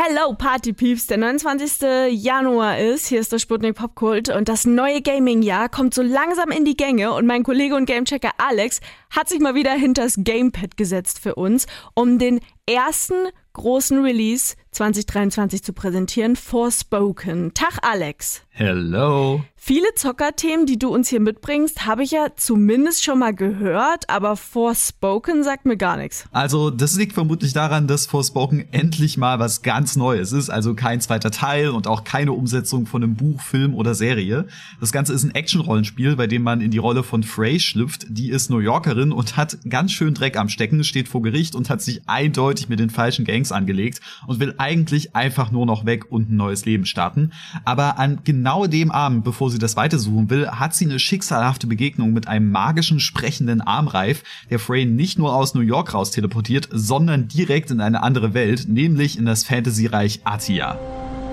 Hello Party Peeps, der 29. Januar ist, hier ist der Sputnik Popkult. Und das neue Gaming-Jahr kommt so langsam in die Gänge. Und mein Kollege und Gamechecker Alex hat sich mal wieder hinters Gamepad gesetzt für uns, um den ersten großen Release 2023 zu präsentieren, Forspoken. Tag Alex. Hello. Viele Zockerthemen, die du uns hier mitbringst, habe ich ja zumindest schon mal gehört, aber Forspoken sagt mir gar nichts. Also, das liegt vermutlich daran, dass Forspoken endlich mal was ganz Neues ist, also kein zweiter Teil und auch keine Umsetzung von einem Buch, Film oder Serie. Das Ganze ist ein Action-Rollenspiel, bei dem man in die Rolle von Frey schlüpft. Die ist New Yorkerin und hat ganz schön Dreck am Stecken, steht vor Gericht und hat sich eindeutig mit den falschen Gangs angelegt und will eigentlich einfach nur noch weg und ein neues Leben starten. Aber an genau dem Abend, bevor sie das weitersuchen will, hat sie eine schicksalhafte Begegnung mit einem magischen sprechenden Armreif, der Frey nicht nur aus New York raus teleportiert, sondern direkt in eine andere Welt, nämlich in das Fantasy-Reich Atia.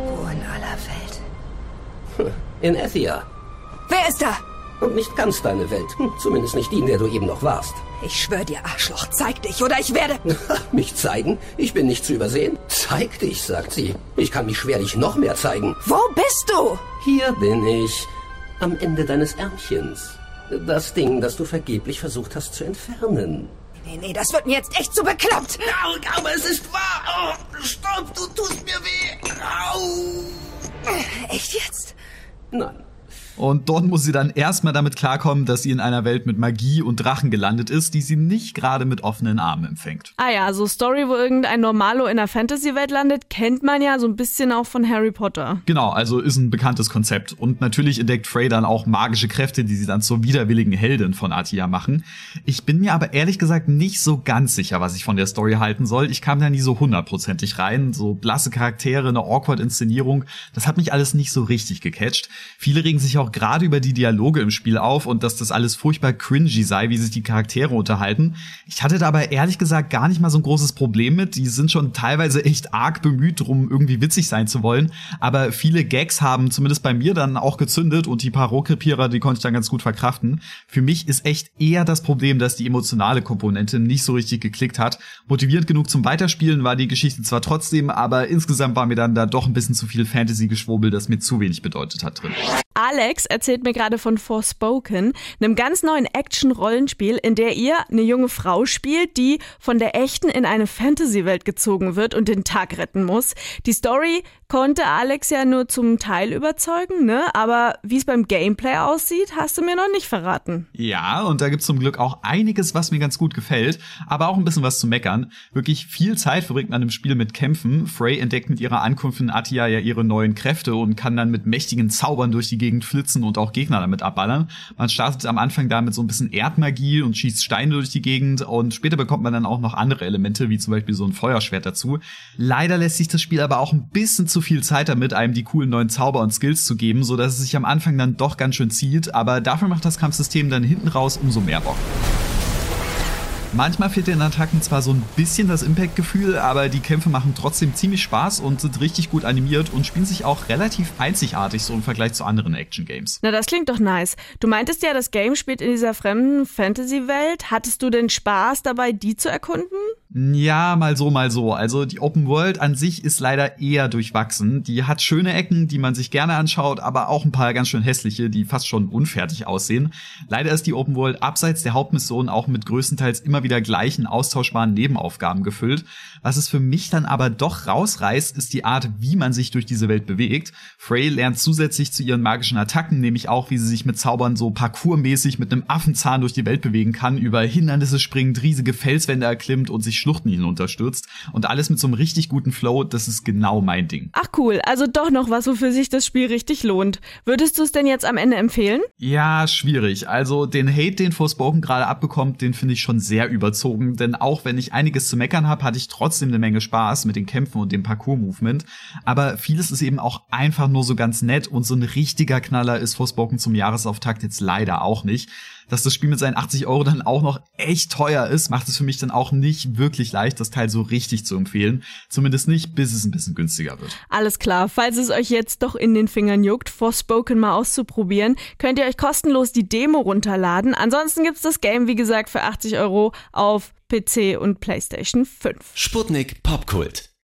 Wo in aller Welt? In Athia. Wer ist da? Und nicht ganz deine Welt. Hm, zumindest nicht die, in der du eben noch warst. Ich schwör dir, Arschloch, zeig dich oder ich werde... mich zeigen? Ich bin nicht zu übersehen. Zeig dich, sagt sie. Ich kann mich schwerlich noch mehr zeigen. Wo bist du? Hier bin ich. Am Ende deines Ärmchens. Das Ding, das du vergeblich versucht hast zu entfernen. Nee, nee, das wird mir jetzt echt zu bekloppt. Au, aber es ist wahr. Oh, stopp, du tust mir weh. Au. Echt jetzt? Nein. Und dort muss sie dann erstmal damit klarkommen, dass sie in einer Welt mit Magie und Drachen gelandet ist, die sie nicht gerade mit offenen Armen empfängt. Ah ja, so Story, wo irgendein Normalo in der Fantasy-Welt landet, kennt man ja so ein bisschen auch von Harry Potter. Genau, also ist ein bekanntes Konzept. Und natürlich entdeckt Frey dann auch magische Kräfte, die sie dann zur widerwilligen Heldin von Atia machen. Ich bin mir aber ehrlich gesagt nicht so ganz sicher, was ich von der Story halten soll. Ich kam da nie so hundertprozentig rein. So blasse Charaktere, eine awkward Inszenierung, das hat mich alles nicht so richtig gecatcht. Viele regen sich auch auch gerade über die Dialoge im Spiel auf und dass das alles furchtbar cringy sei, wie sich die Charaktere unterhalten. Ich hatte da aber ehrlich gesagt gar nicht mal so ein großes Problem mit. Die sind schon teilweise echt arg bemüht, drum irgendwie witzig sein zu wollen. Aber viele Gags haben zumindest bei mir dann auch gezündet und die paar Rohkrepierer, die konnte ich dann ganz gut verkraften. Für mich ist echt eher das Problem, dass die emotionale Komponente nicht so richtig geklickt hat. Motivierend genug zum Weiterspielen war die Geschichte zwar trotzdem, aber insgesamt war mir dann da doch ein bisschen zu viel Fantasy-Geschwurbel, das mir zu wenig bedeutet hat drin. Alex erzählt mir gerade von Forspoken, einem ganz neuen Action-Rollenspiel, in der ihr eine junge Frau spielt, die von der echten in eine Fantasy-Welt gezogen wird und den Tag retten muss. Die Story konnte Alex ja nur zum Teil überzeugen, ne? Aber wie es beim Gameplay aussieht, hast du mir noch nicht verraten. Ja, und da gibt's zum Glück auch einiges, was mir ganz gut gefällt, aber auch ein bisschen was zu meckern. Wirklich viel Zeit verbringt man im Spiel mit Kämpfen. Frey entdeckt mit ihrer Ankunft in Atia ja ihre neuen Kräfte und kann dann mit mächtigen Zaubern durch die Gegend flitzen und auch Gegner damit abballern. Man startet am Anfang da mit so ein bisschen Erdmagie und schießt Steine durch die Gegend und später bekommt man dann auch noch andere Elemente, wie zum Beispiel so ein Feuerschwert dazu. Leider lässt sich das Spiel aber auch ein bisschen zu viel Zeit damit, einem die coolen neuen Zauber und Skills zu geben, so dass es sich am Anfang dann doch ganz schön zieht, aber dafür macht das Kampfsystem dann hinten raus umso mehr Bock. Manchmal fehlt den Attacken zwar so ein bisschen das Impact-Gefühl, aber die Kämpfe machen trotzdem ziemlich Spaß und sind richtig gut animiert und spielen sich auch relativ einzigartig so im Vergleich zu anderen Action-Games. Na, das klingt doch nice. Du meintest ja, das Game spielt in dieser fremden Fantasy-Welt. Hattest du denn Spaß dabei, die zu erkunden? Ja, mal so, mal so. Also die Open World an sich ist leider eher durchwachsen. Die hat schöne Ecken, die man sich gerne anschaut, aber auch ein paar ganz schön hässliche, die fast schon unfertig aussehen. Leider ist die Open World abseits der Hauptmission auch mit größtenteils immer wieder gleichen austauschbaren Nebenaufgaben gefüllt. Was es für mich dann aber doch rausreißt, ist die Art, wie man sich durch diese Welt bewegt. Frey lernt zusätzlich zu ihren magischen Attacken nämlich auch, wie sie sich mit Zaubern so parkourmäßig mit einem Affenzahn durch die Welt bewegen kann, über Hindernisse springt, riesige Felswände erklimmt und sich Schluchten hinunterstürzt und alles mit so einem richtig guten Flow, das ist genau mein Ding. Ach cool, also doch noch was, wofür sich das Spiel richtig lohnt. Würdest du es denn jetzt am Ende empfehlen? Ja, schwierig. Also den Hate, den Forspoken gerade abbekommt, den finde ich schon sehr überzogen, denn auch wenn ich einiges zu meckern habe, hatte ich trotzdem eine Menge Spaß mit den Kämpfen und dem Parkour-Movement. Aber vieles ist eben auch einfach nur so ganz nett und so ein richtiger Knaller ist Forspoken zum Jahresauftakt jetzt leider auch nicht dass das Spiel mit seinen 80 Euro dann auch noch echt teuer ist, macht es für mich dann auch nicht wirklich leicht, das Teil so richtig zu empfehlen. Zumindest nicht, bis es ein bisschen günstiger wird. Alles klar. Falls es euch jetzt doch in den Fingern juckt, Forspoken mal auszuprobieren, könnt ihr euch kostenlos die Demo runterladen. Ansonsten gibt's das Game, wie gesagt, für 80 Euro auf PC und PlayStation 5. Sputnik Popkult.